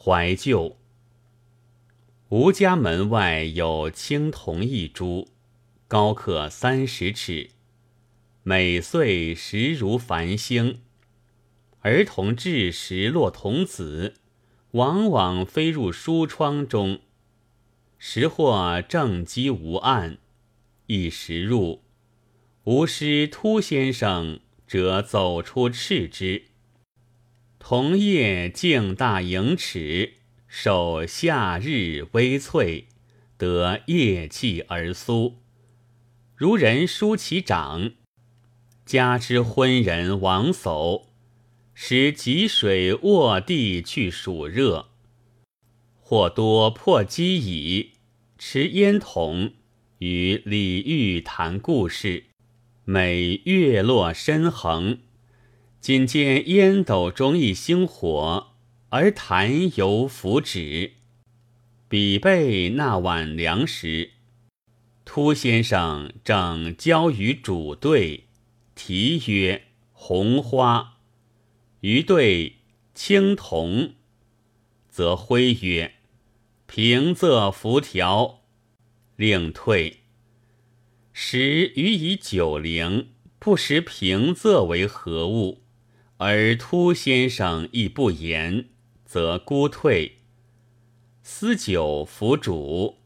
怀旧。吴家门外有青铜一株，高可三十尺，每岁时如繁星。儿童稚时落童子，往往飞入书窗中。时或正积无案，一时入，吾师突先生则走出斥之。桐叶径大盈尺。受夏日微翠，得夜气而苏。如人舒其掌，加之昏人往叟，使汲水卧地去暑热。或多破机矣，持烟筒，与李煜谈故事。每月落深横，仅见烟斗中一星火。而谈犹浮止，比备那晚凉时，突先生正交于主对，题曰“红花”，余对“青铜”，则挥曰“平仄浮条”，令退。时余以九龄，不识平仄为何物，而突先生亦不言。则孤退，思酒服主，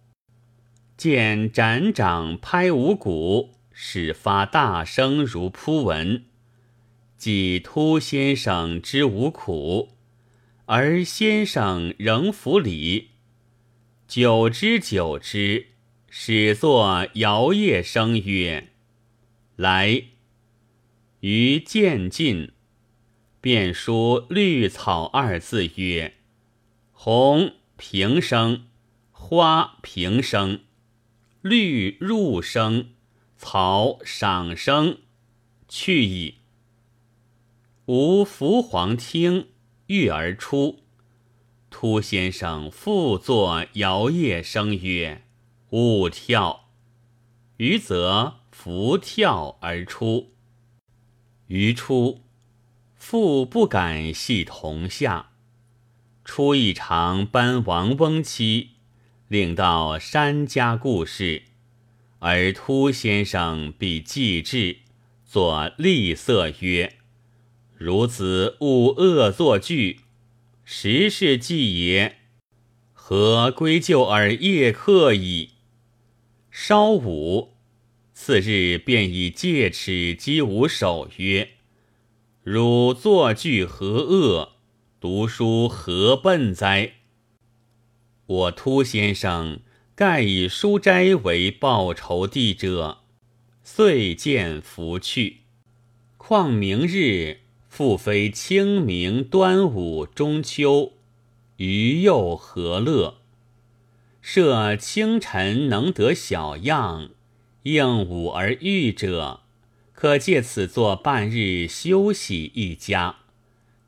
见展掌拍五鼓，始发大声如扑蚊。即突先生之无苦，而先生仍服礼。久之久之，始作摇曳声曰：“来。”于渐进。便书绿草二字曰：“红平生，花平生，绿入生，草赏生，去矣。”吾伏黄听，欲而出。突先生复作摇曳声曰：“勿跳。”余则浮跳而出。余出。复不敢系同下，出一场班王翁妻，令到山家故事，而突先生必记志，作厉色曰：“孺子勿恶作剧，实是计也。何归咎尔夜客矣？”稍午，次日便以戒尺击吾手曰。汝作句何恶，读书何笨哉？我突先生盖以书斋为报仇地者，遂见拂去。况明日复非清明、端午、中秋，余又何乐？设清晨能得小样，应午而遇者。可借此做半日休息一家，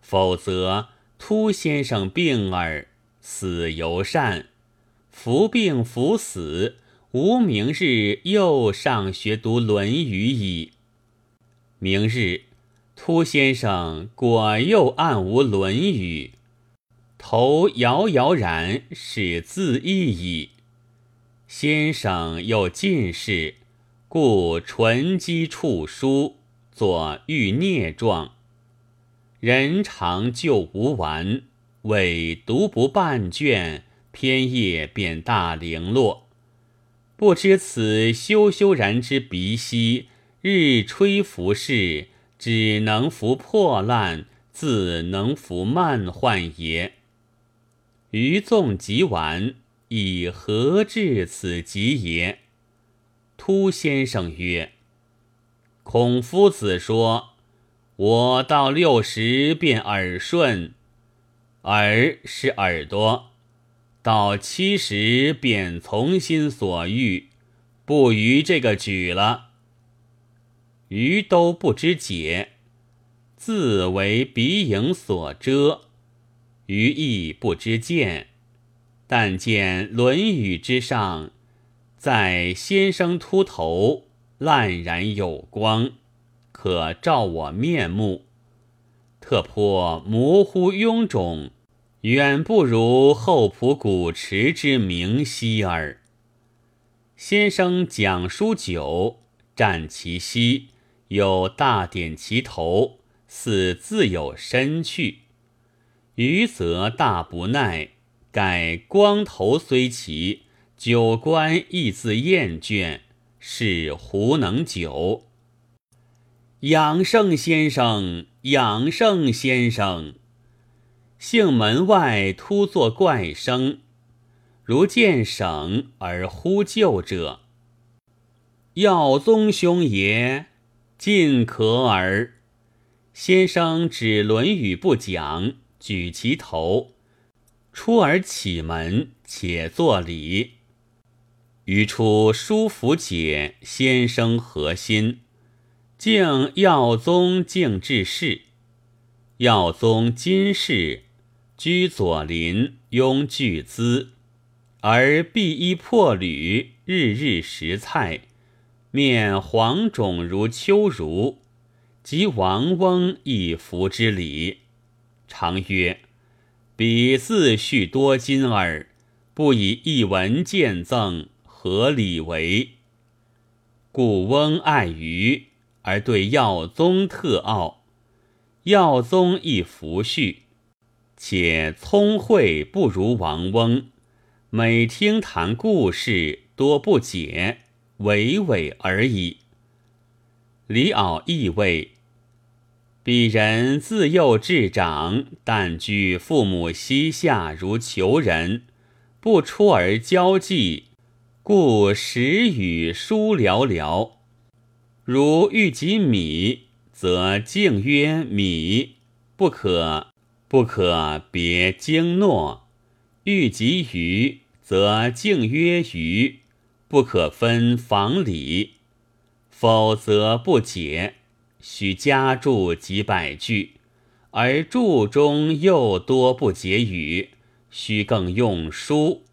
否则突先生病耳，死犹善，服病服死，无明日又上学读《论语》矣。明日突先生果又暗无《论语》，头摇摇然是自缢矣。先生又进士。故唇击触书，作欲孽状。人常就无完，委读不半卷，篇页便大零落。不知此修修然之鼻息，日吹拂世，只能拂破烂，自能拂慢患也。余纵极完，以何至此极也？突先生曰：“孔夫子说，我到六十便耳顺，耳是耳朵；到七十便从心所欲，不逾这个矩了。余都不知解，自为鼻影所遮，余亦不知见，但见《论语》之上。”在先生秃头，烂然有光，可照我面目。特颇模糊臃肿，远不如后浦古池之明晰耳。先生讲书久，占其膝，有大点其头，似自有身去。余则大不耐，盖光头虽奇，久观亦自厌倦，是胡能久？养圣先生，养圣先生，幸门外突作怪声，如见省而呼救者。耀宗兄爷，尽可耳。先生指《论语》不讲，举其头，出而启门，且作礼。余出书符解，先生何心？敬耀宗敬至士，耀宗今世居左邻，拥巨资，而敝衣破履，日日食菜，面黄肿如秋如，及王翁亦服之礼。常曰：“彼自恤多金耳，不以一文见赠，何理为？”故翁爱于。而对耀宗特傲，耀宗亦服恤，且聪慧不如王翁。每听谈故事，多不解，娓娓而已。李敖亦谓：鄙人自幼至长，但居父母膝下如求人，不出而交际，故时语书寥寥。如欲及米，则敬曰米，不可不可别经诺；欲及鱼，则敬曰鱼，不可分房里。否则不解。须加注几百句，而注中又多不解语，须更用书。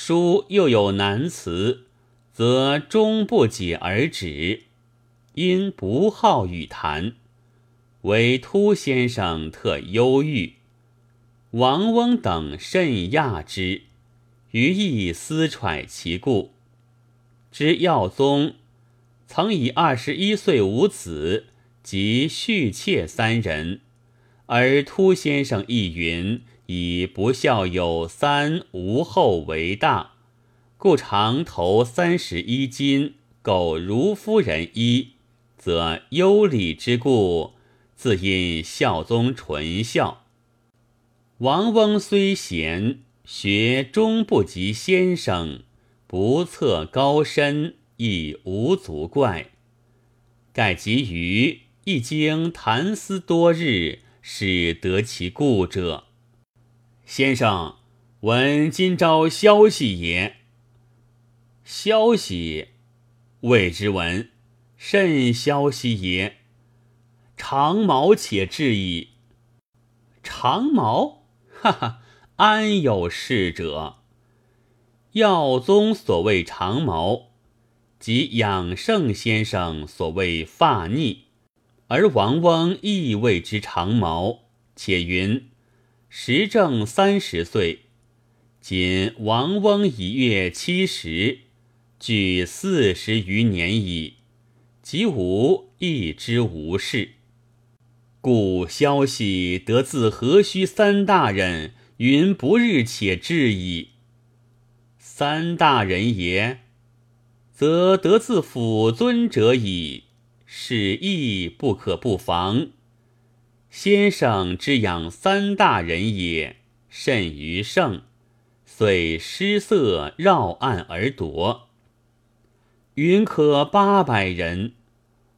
书又有难词，则终不解而止。因不好语谈，唯突先生特忧郁，王翁等甚讶之，余亦思揣其故。知耀宗曾以二十一岁无子及续妾三人，而突先生亦云以不孝有三无后为大，故常投三十一金苟如夫人衣。则优礼之故，自因孝宗纯孝。王翁虽贤，学终不及先生，不测高深，亦无足怪。盖及于一经谈思多日，始得其故者。先生闻今朝消息也？消息，未知闻。甚消息也？长矛且至矣。长矛，哈哈，安有事者？耀宗所谓长矛，即养圣先生所谓发逆，而王翁亦谓之长矛。且云时正三十岁，今王翁已月七十，距四十余年矣。即吾亦知无事，故消息得自何须三大人云不日且至矣。三大人也，则得自辅尊者矣，是亦不可不防。先生之养三大人也，甚于圣，遂失色绕岸而夺。云可八百人。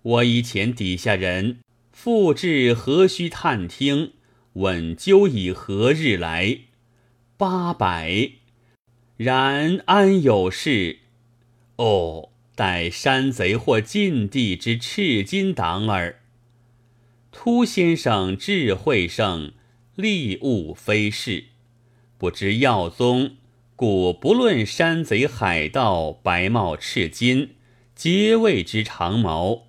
我以前底下人复至何须探听？问究以何日来？八百，然安有事？哦，待山贼或禁地之赤金党耳。突先生智慧胜，利物非事，不知耀宗，故不论山贼海盗，白帽赤金，皆谓之长矛。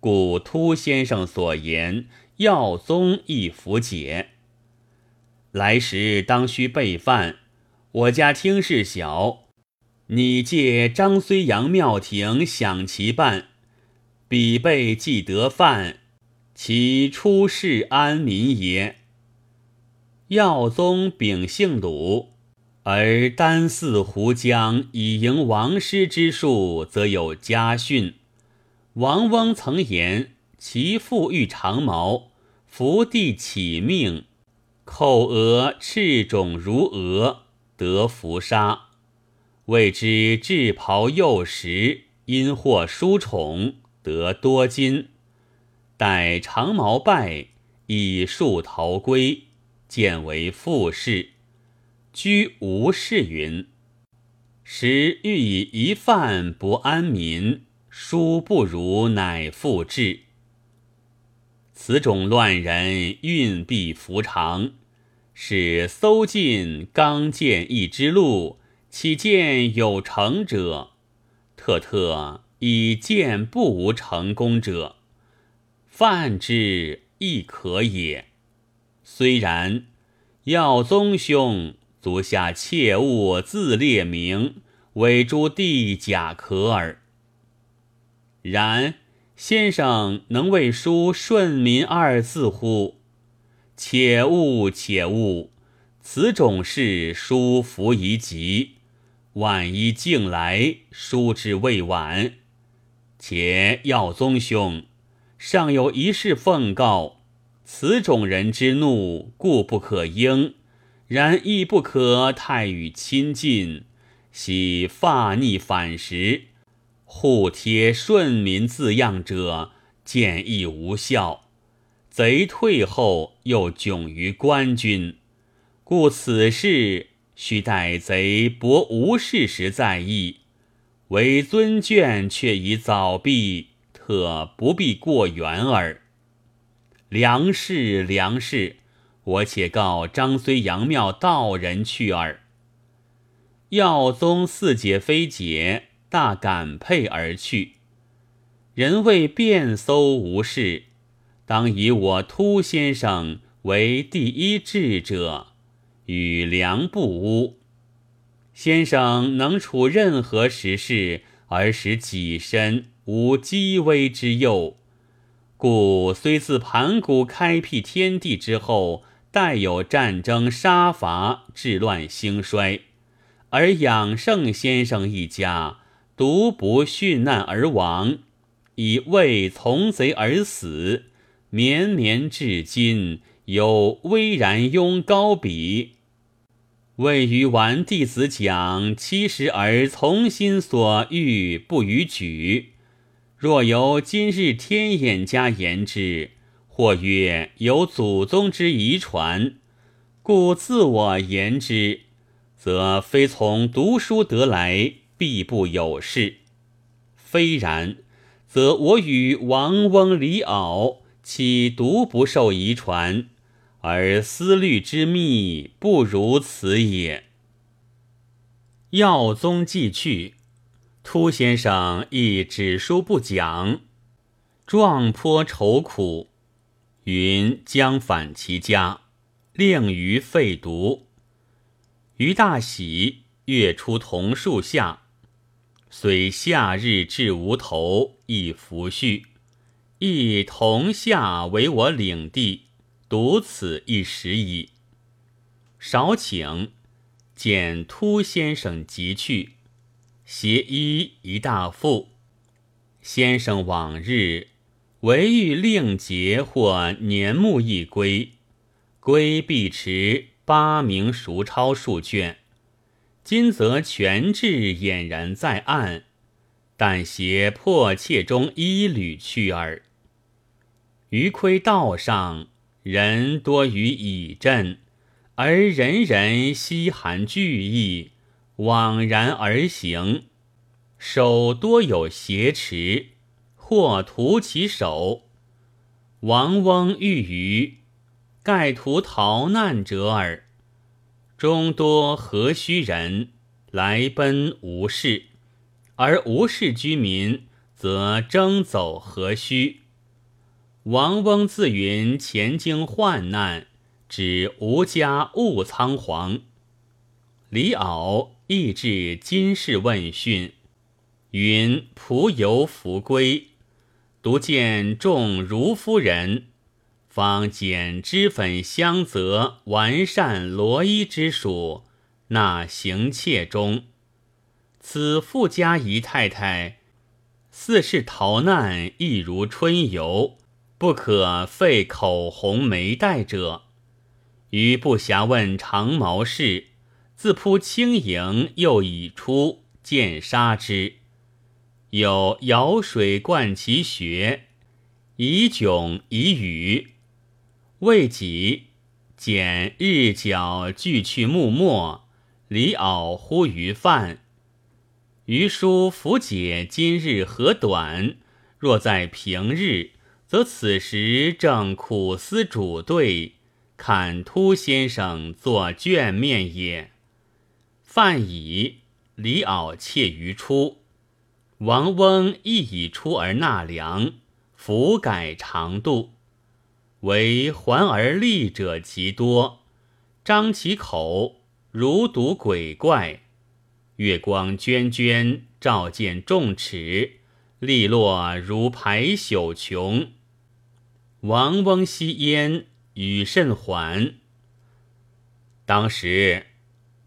故突先生所言，耀宗亦服解。来时当须备饭。我家厅事小，你借张睢阳庙庭享其伴，彼辈既得饭，其出世安民也。耀宗秉性鲁，而丹祀胡将以迎王师之术，则有家训。王翁曾言：其父欲长矛，伏地起命，口额赤肿如鹅。得伏杀，谓之制袍幼时，因获殊宠，得多金。待长毛败，以树逃归，见为富士，居无事云。时欲以一饭不安民，殊不如，乃复至。此种乱人，运必服长。使搜尽刚健一之路，岂见有成者？特特以见不无成功者，泛之亦可也。虽然，耀宗兄足下切勿自列名，委诸弟甲可耳。然先生能为书顺民二字乎？且勿且勿，此种事书服宜急，万一竟来，书之未晚。且耀宗兄尚有一事奉告：此种人之怒，固不可应，然亦不可太与亲近。喜发逆反时，互贴顺民字样者，见亦无效。贼退后，又窘于官军，故此事须待贼博无事时再议。为尊眷却已早毕，特不必过远耳。良士，良士，我且告张睢阳庙道人去耳。耀宗四解非解，大感佩而去。人谓便搜无事。当以我突先生为第一智者，与良不污。先生能处任何时事，而使己身无积微之忧，故虽自盘古开辟天地之后，带有战争杀伐、治乱兴衰，而养圣先生一家独不殉难而亡，以为从贼而死。绵绵至今，有巍然拥高笔。未于完弟子讲七十而从心所欲，不逾矩。若由今日天眼家言之，或曰有祖宗之遗传，故自我言之，则非从读书得来，必不有事。非然，则我与王翁李敖。岂独不受遗传，而思虑之密不如此也。耀宗既去，突先生亦只书不讲，状颇愁苦，云将返其家，令于废读。余大喜，跃出桐树下，虽夏日至无头，亦拂絮。亦同下为我领地，独此一时矣。少请，见突先生即去，携衣一大副。先生往日唯欲令节或年暮一归，归必持八名熟抄数卷。今则全志俨然在案，但携迫切中一缕去耳。余窥道上人多于蚁阵，而人人稀罕惧意，枉然而行。手多有挟持，或徒其手。王翁遇余，盖图逃难者耳。终多何须人来奔无事，而无事居民则争走何须？王翁自云前经患难，指吴家勿仓皇。李敖亦至今世问讯，云仆游弗归，独见众如夫人，方剪脂粉香泽，完善罗衣之属，纳行妾中。此富家姨太太，似是逃难，亦如春游，不可费口红眉黛者。余不暇问长毛事。自扑轻盈，又已出，见杀之。有舀水灌其穴，以窘以雨。未几，见日角俱去木末，离敖呼于饭。余书弗解今日何短？若在平日，则此时正苦思主对，看突先生作卷面也。范乙，李敖窃于出，王翁亦已出而纳粮，弗改长度。唯环而立者极多，张其口如睹鬼怪。月光涓涓，照见众齿，利落如排朽琼。王翁吸烟，语甚缓。当时。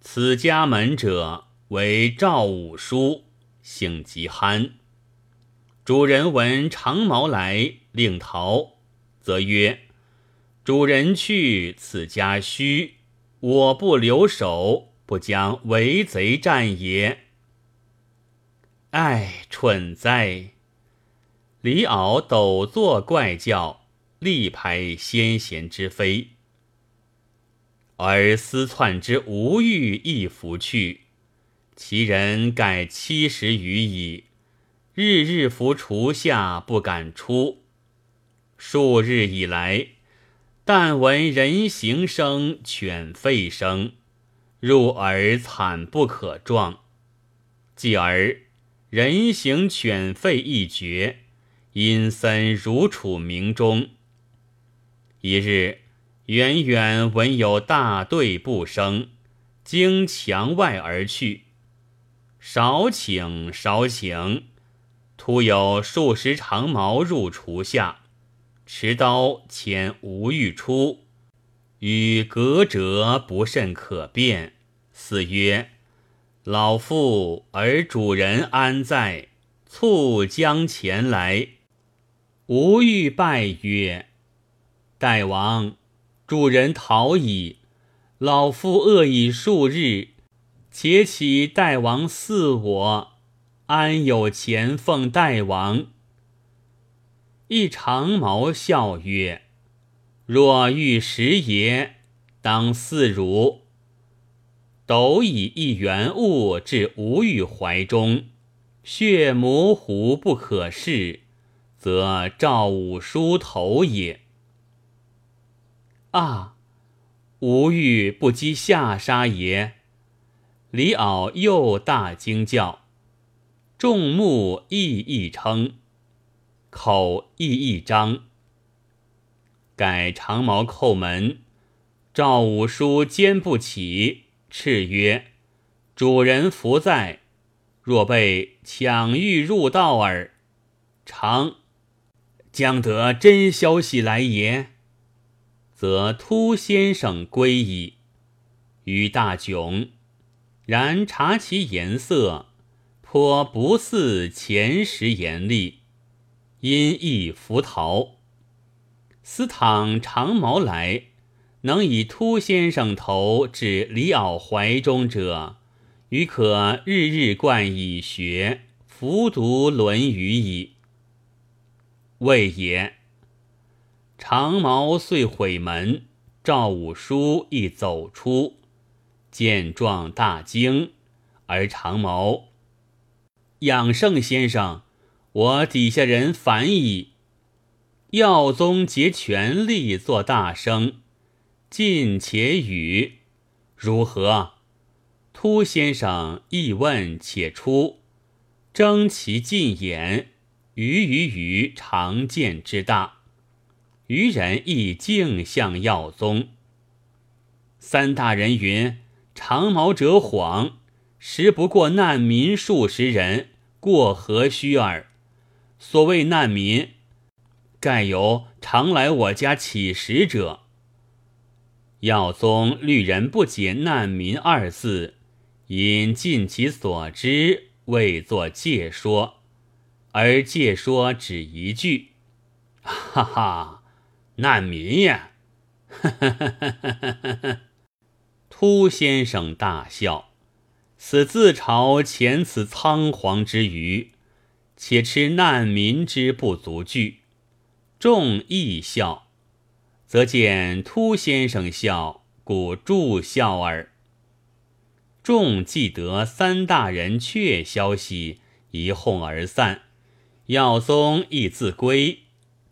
此家门者为赵武叔，性极憨。主人闻长毛来，令逃，则曰：“主人去，此家虚，我不留守，不将为贼战也。”唉，蠢哉！李敖抖作怪叫，力排先贤之非。而思窜之无欲亦弗去，其人盖七十余矣，日日伏厨下不敢出。数日以来，但闻人行声、犬吠声，入耳惨不可状。继而人行犬吠一绝，阴森如处冥中。一日。远远闻有大队步声，经墙外而去。少请少请，突有数十长矛入厨下，持刀牵吴欲出，与隔者不甚可辨。似曰：“老妇而主人安在？促将前来。”吴欲拜曰：“大王。”主人逃矣，老夫饿已数日，且乞大王赐我，安有钱奉大王？一长毛笑曰：“若欲食也，当似汝。”斗以一圆物至吴玉怀中，血模糊不可视，则赵武书头也。啊！吾欲不击下杀也。李敖又大惊叫，众目亦亦称，口亦一张。改长矛叩门，赵武叔坚不起，叱曰：“主人福在，若被抢欲入道耳。常将得真消息来也。”则突先生归矣，于大窘。然察其颜色，颇不似前时严厉，因亦伏逃。思倘长毛来，能以突先生头指李敖怀中者，余可日日贯以学，服读《论语》矣。谓也。长毛遂毁门，赵武叔亦走出，见状大惊。而长毛养圣先生，我底下人反矣。耀宗竭全力作大声，进且语如何？突先生亦问且出，争其进言，鱼鱼鱼常见之大。渔人亦径向耀宗，三大人云：“长毛者谎，实不过难民数十人，过何须耳？所谓难民，盖有常来我家乞食者。”耀宗虑人不解“难民”二字，因尽其所知，未作借说，而借说只一句：“哈哈，难民呀！”哈哈哈哈哈哈！秃先生大笑，此自嘲前此仓皇之余，且吃难民之不足惧。众亦笑，则见秃先生笑，故助笑耳。众既得三大人确消息，一哄而散。耀宗亦自归，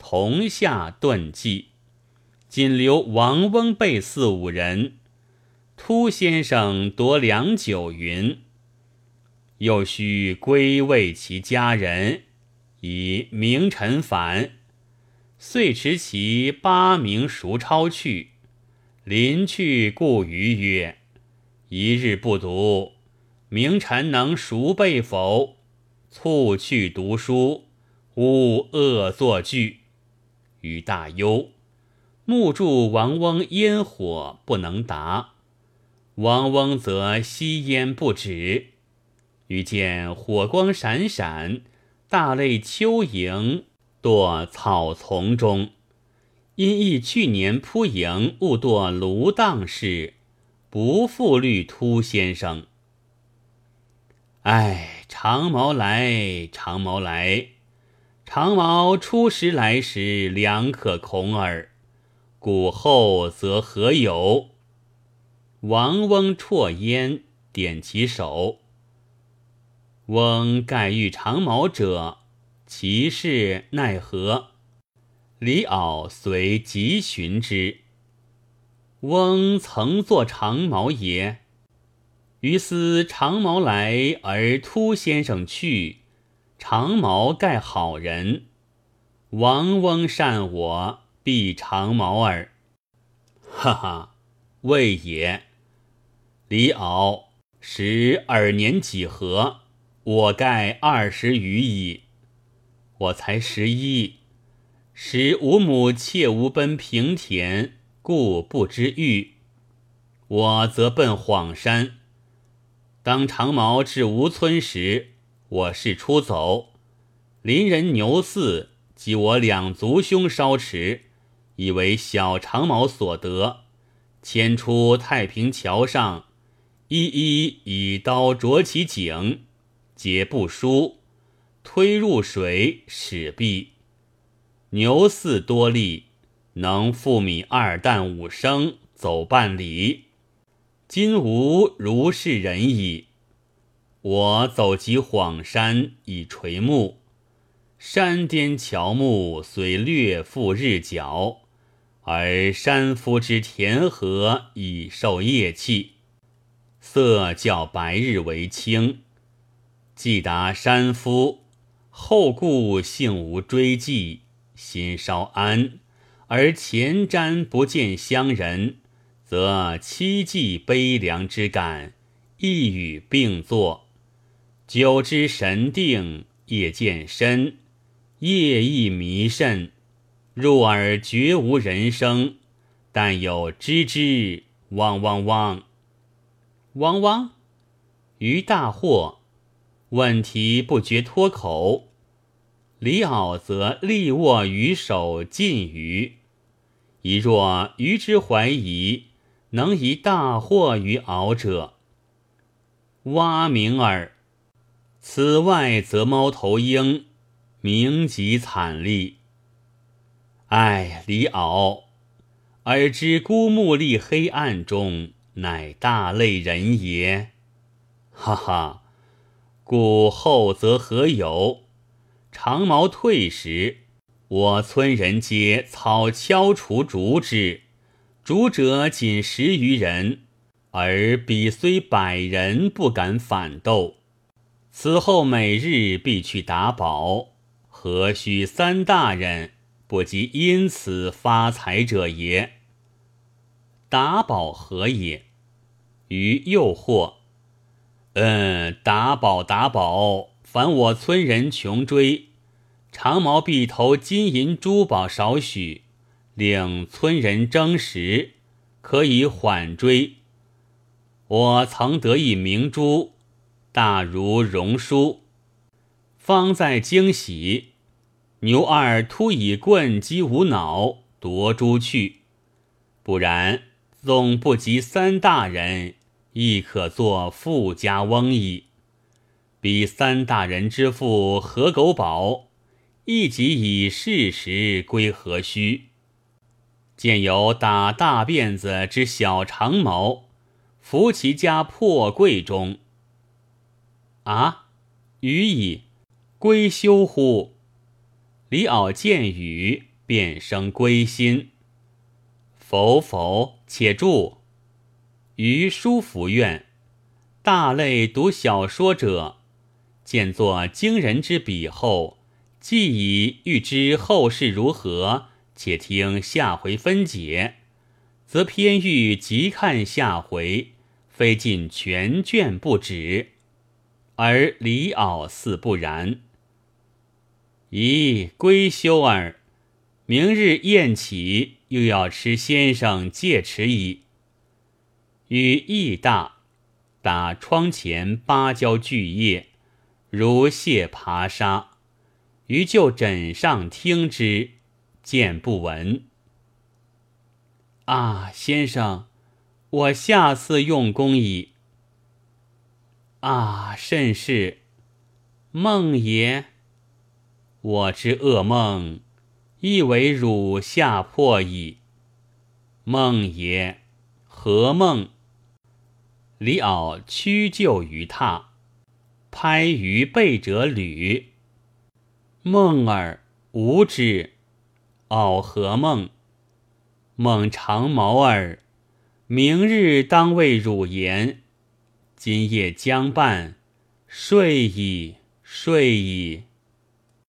同下顿记，仅留王翁辈四五人。秃先生夺良久云，又须归慰其家人，以明晨返。遂持其八名熟抄去，临去故余曰：“一日不读，明晨能熟背否？促去读书，勿恶作剧。”于大忧，目注王翁烟火不能达。王翁则吸烟不止，于见火光闪闪，大类蚯蚓堕草丛中。因忆去年扑蝇误堕芦荡事，不复虑秃先生。唉，长毛来，长毛来，长毛初时来时，良可恐耳。古后则何有？王翁啜烟，点其手。翁盖欲长毛者，其事奈何？李敖随即寻之。翁曾作长毛也。于思长毛来而突先生去，长毛盖好人。王翁善我，必长毛耳。哈哈，未也。李敖时尔年几何？我盖二十余矣。我才十一，时吾母妾无奔平田，故不知遇。我则奔晃山。当长毛至吴村时，我是出走。邻人牛四及我两族兄稍迟，以为小长毛所得，牵出太平桥上。一一以刀啄其颈，皆不输，推入水，使毕。牛四多力，能复米二担五升，走半里。今无如是人矣。我走及晃山，以垂暮，山巅乔木虽略覆日角，而山夫之田禾已受夜气。色较白日为青，既达山夫，后顾幸无追迹，心稍安，而前瞻不见乡人，则凄寂悲凉之感一语并作。久之神定，夜渐深，夜亦迷甚，入耳绝无人声，但有吱吱汪汪汪。汪汪！于大惑，问题不觉脱口。李敖则力握鱼手近鱼，一若鱼之怀疑，能以大惑于敖者。蛙鸣耳。此外则猫头鹰，鸣极惨厉。唉，李敖，尔之孤木立黑暗中。乃大类人也，哈哈！故后则何有？长毛退时，我村人皆草敲除竹之，竹者仅十余人，而彼虽百人，不敢反斗。此后每日必去打宝，何须三大人不及因此发财者也？打宝何也？”于诱惑：“嗯，打宝打宝，凡我村人穷追，长毛必投金银珠宝少许，令村人争食，可以缓追。我曾得一明珠，大如荣书，方在惊喜。”牛二突以棍击无脑夺珠去，不然纵不及三大人，亦可作富家翁矣。比三大人之父何狗宝，亦即以事实归何须？见有打大辫子之小长毛，伏其家破柜中。啊，余矣，归休乎？李敖见语，便生归心。否否，且住。于书府院，大类读小说者，见作惊人之笔后，既已欲知后事如何，且听下回分解，则偏欲即看下回，非尽全卷不止。而李敖似不然。咦，归休儿，明日宴起，又要吃先生戒尺矣。与义大，打窗前芭蕉巨叶，如蟹爬沙。于就枕上听之，见不闻。啊，先生，我下次用功矣。啊，甚是，梦也。我之噩梦，亦为汝吓破矣。梦也，何梦？李敖屈就于榻，拍于背者履。梦儿无之。敖何梦？梦长毛儿，明日当为汝言。今夜将半，睡矣，睡矣。